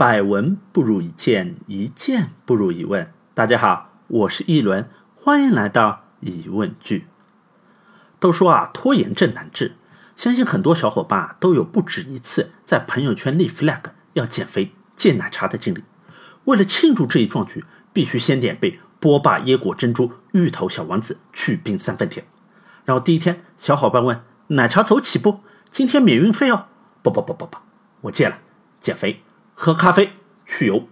百闻不如一见，一见不如一问。大家好，我是一轮，欢迎来到疑问句。都说啊，拖延症难治，相信很多小伙伴都有不止一次在朋友圈立 flag 要减肥、戒奶茶的经历。为了庆祝这一壮举，必须先点杯波霸椰果珍珠芋头小王子去冰三分甜。然后第一天，小伙伴问奶茶走起不？今天免运费哦。不不不不不，我戒了，减肥。喝咖啡去油，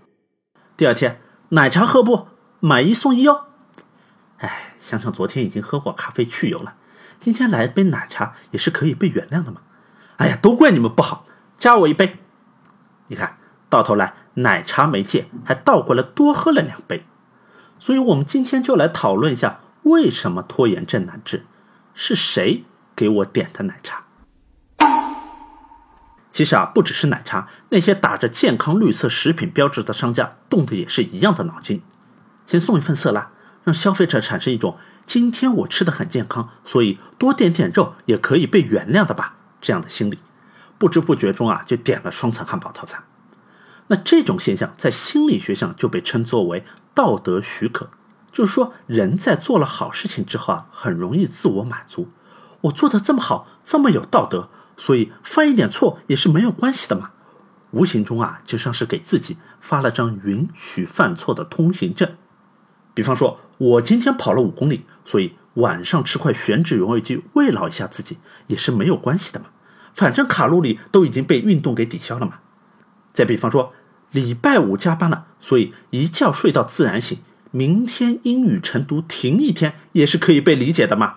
第二天奶茶喝不买一送一哦。哎，想想昨天已经喝过咖啡去油了，今天来杯奶茶也是可以被原谅的嘛。哎呀，都怪你们不好，加我一杯。你看到头来奶茶没戒，还倒过来多喝了两杯。所以，我们今天就来讨论一下为什么拖延症难治，是谁给我点的奶茶？其实啊，不只是奶茶，那些打着健康绿色食品标志的商家动的也是一样的脑筋。先送一份色拉，让消费者产生一种今天我吃的很健康，所以多点点肉也可以被原谅的吧这样的心理。不知不觉中啊，就点了双层汉堡套餐。那这种现象在心理学上就被称作为道德许可，就是说人在做了好事情之后啊，很容易自我满足。我做的这么好，这么有道德。所以犯一点错也是没有关系的嘛，无形中啊就像是给自己发了张允许犯错的通行证。比方说，我今天跑了五公里，所以晚上吃块悬脂原味鸡慰劳一下自己也是没有关系的嘛，反正卡路里都已经被运动给抵消了嘛。再比方说，礼拜五加班了，所以一觉睡到自然醒，明天英语晨读停一天也是可以被理解的嘛。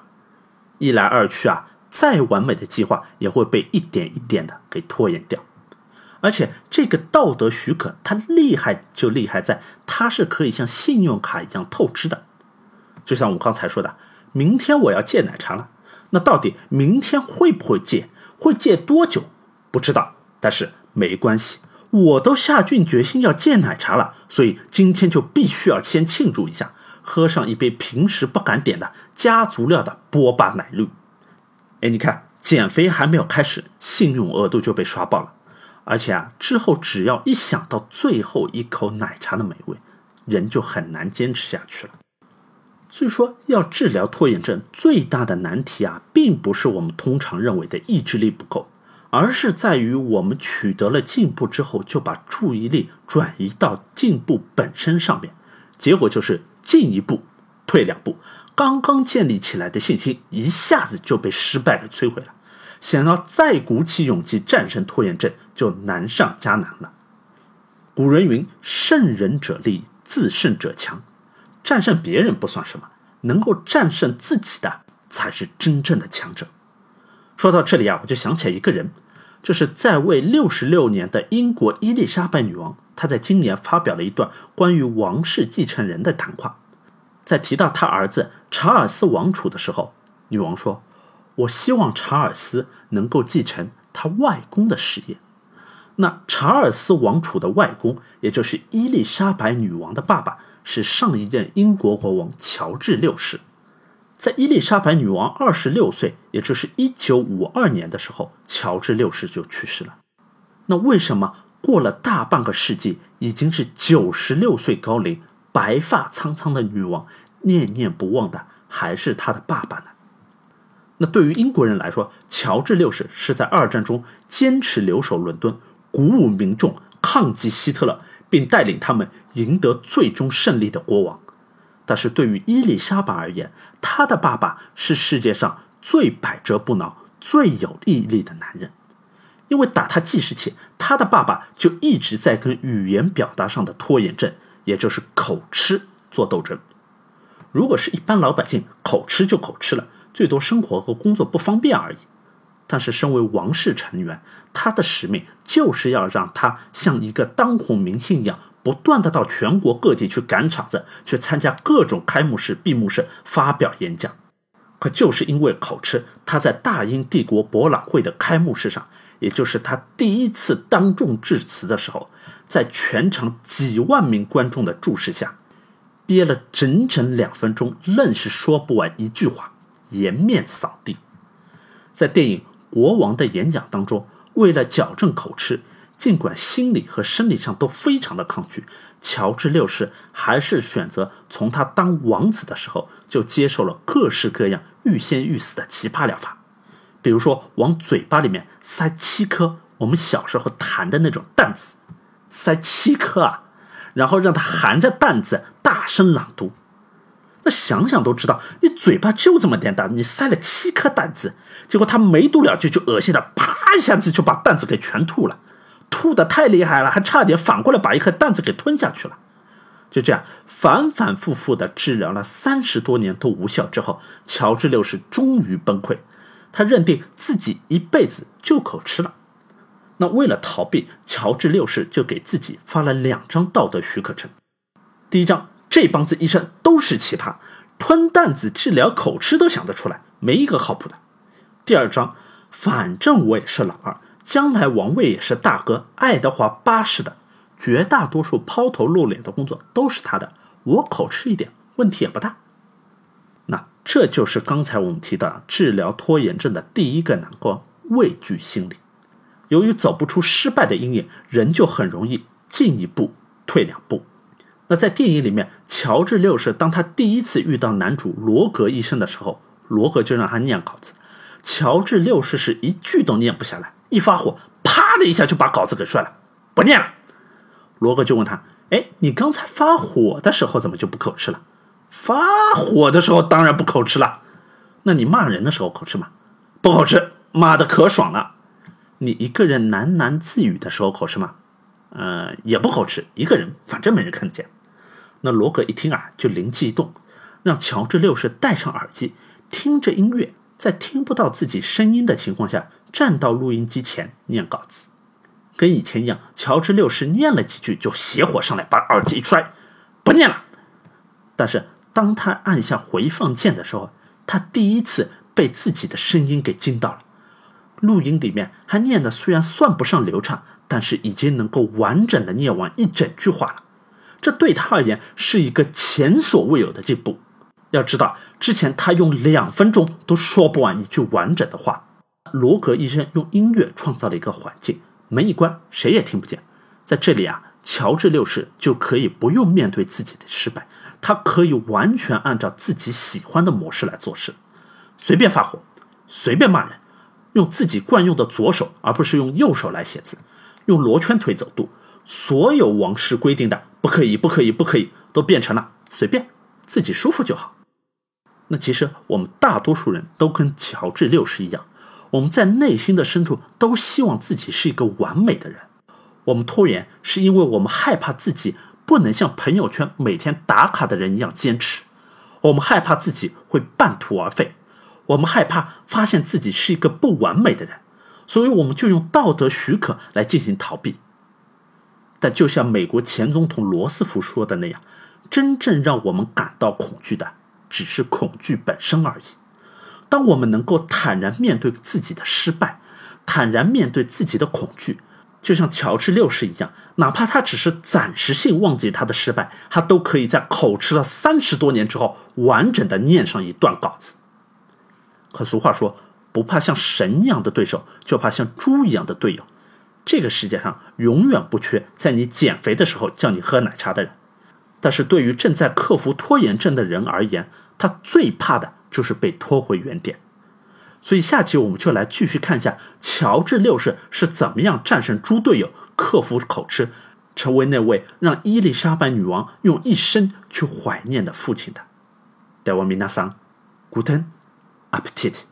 一来二去啊。再完美的计划也会被一点一点的给拖延掉，而且这个道德许可它厉害就厉害在它是可以像信用卡一样透支的，就像我刚才说的，明天我要戒奶茶了，那到底明天会不会戒，会戒多久？不知道，但是没关系，我都下定决心要戒奶茶了，所以今天就必须要先庆祝一下，喝上一杯平时不敢点的加足料的波霸奶绿。哎，你看，减肥还没有开始，信用额度就被刷爆了，而且啊，之后只要一想到最后一口奶茶的美味，人就很难坚持下去了。所以说，要治疗拖延症最大的难题啊，并不是我们通常认为的意志力不够，而是在于我们取得了进步之后，就把注意力转移到进步本身上面，结果就是进一步退两步。刚刚建立起来的信心一下子就被失败给摧毁了，想要再鼓起勇气战胜拖延症就难上加难了。古人云：“胜人者力，自胜者强。”战胜别人不算什么，能够战胜自己的才是真正的强者。说到这里啊，我就想起来一个人，就是在位六十六年的英国伊丽莎白女王，她在今年发表了一段关于王室继承人的谈话。在提到他儿子查尔斯王储的时候，女王说：“我希望查尔斯能够继承他外公的事业。”那查尔斯王储的外公，也就是伊丽莎白女王的爸爸，是上一任英国国王乔治六世。在伊丽莎白女王二十六岁，也就是一九五二年的时候，乔治六世就去世了。那为什么过了大半个世纪，已经是九十六岁高龄？白发苍苍的女王，念念不忘的还是他的爸爸呢。那对于英国人来说，乔治六世是在二战中坚持留守伦敦，鼓舞民众抗击希特勒，并带领他们赢得最终胜利的国王。但是对于伊丽莎白而言，她的爸爸是世界上最百折不挠、最有毅力的男人，因为打他记事起，他的爸爸就一直在跟语言表达上的拖延症。也就是口吃做斗争。如果是一般老百姓，口吃就口吃了，最多生活和工作不方便而已。但是身为王室成员，他的使命就是要让他像一个当红明星一样，不断的到全国各地去赶场子，去参加各种开幕式、闭幕式发表演讲。可就是因为口吃，他在大英帝国博览会的开幕式上，也就是他第一次当众致辞的时候。在全场几万名观众的注视下，憋了整整两分钟，愣是说不完一句话，颜面扫地。在电影《国王的演讲》当中，为了矫正口吃，尽管心理和生理上都非常的抗拒，乔治六世还是选择从他当王子的时候就接受了各式各样欲仙欲死的奇葩疗法，比如说往嘴巴里面塞七颗我们小时候弹的那种弹子，塞七颗啊，然后让他含着担子大声朗读。那想想都知道，你嘴巴就这么点大，你塞了七颗担子，结果他没读两句就恶心的啪一下子就把担子给全吐了。吐的太厉害了，还差点反过来把一颗蛋子给吞下去了。就这样反反复复的治疗了三十多年都无效之后，乔治六世终于崩溃，他认定自己一辈子就口吃了。那为了逃避，乔治六世就给自己发了两张道德许可证。第一张，这帮子医生都是奇葩，吞蛋子治疗口吃都想得出来，没一个靠谱的。第二张，反正我也是老二。将来王位也是大哥爱德华八世的，绝大多数抛头露脸的工作都是他的，我口吃一点问题也不大。那这就是刚才我们提到治疗拖延症的第一个难关——畏惧心理。由于走不出失败的阴影，人就很容易进一步退两步。那在电影里面，乔治六世当他第一次遇到男主罗格医生的时候，罗格就让他念稿子，乔治六世是一句都念不下来。一发火，啪的一下就把稿子给摔了，不念了。罗格就问他：“哎，你刚才发火的时候怎么就不口吃了？发火的时候当然不口吃了。那你骂人的时候口吃吗？不口吃，骂的可爽了。你一个人喃喃自语的时候口吃吗？呃，也不口吃，一个人，反正没人看得见。那罗格一听啊，就灵机一动，让乔治六世戴上耳机，听着音乐，在听不到自己声音的情况下。站到录音机前念稿子，跟以前一样。乔治六世念了几句就邪火上来，把耳机一摔，不念了。但是当他按下回放键的时候，他第一次被自己的声音给惊到了。录音里面还念的虽然算不上流畅，但是已经能够完整的念完一整句话了。这对他而言是一个前所未有的进步。要知道，之前他用两分钟都说不完一句完整的话。罗格医生用音乐创造了一个环境，门一关，谁也听不见。在这里啊，乔治六世就可以不用面对自己的失败，他可以完全按照自己喜欢的模式来做事，随便发火，随便骂人，用自己惯用的左手，而不是用右手来写字，用罗圈腿走路，所有王室规定的不可以、不可以、不可以，都变成了随便，自己舒服就好。那其实我们大多数人都跟乔治六世一样。我们在内心的深处都希望自己是一个完美的人。我们拖延，是因为我们害怕自己不能像朋友圈每天打卡的人一样坚持。我们害怕自己会半途而废。我们害怕发现自己是一个不完美的人，所以我们就用道德许可来进行逃避。但就像美国前总统罗斯福说的那样，真正让我们感到恐惧的，只是恐惧本身而已。当我们能够坦然面对自己的失败，坦然面对自己的恐惧，就像乔治六世一样，哪怕他只是暂时性忘记他的失败，他都可以在口吃了三十多年之后，完整的念上一段稿子。可俗话说，不怕像神一样的对手，就怕像猪一样的队友。这个世界上永远不缺在你减肥的时候叫你喝奶茶的人，但是对于正在克服拖延症的人而言，他最怕的。就是被拖回原点，所以下期我们就来继续看一下乔治六世是怎么样战胜猪队友、克服口吃，成为那位让伊丽莎白女王用一生去怀念的父亲的。德瓦米纳桑，古登，阿 Appetit.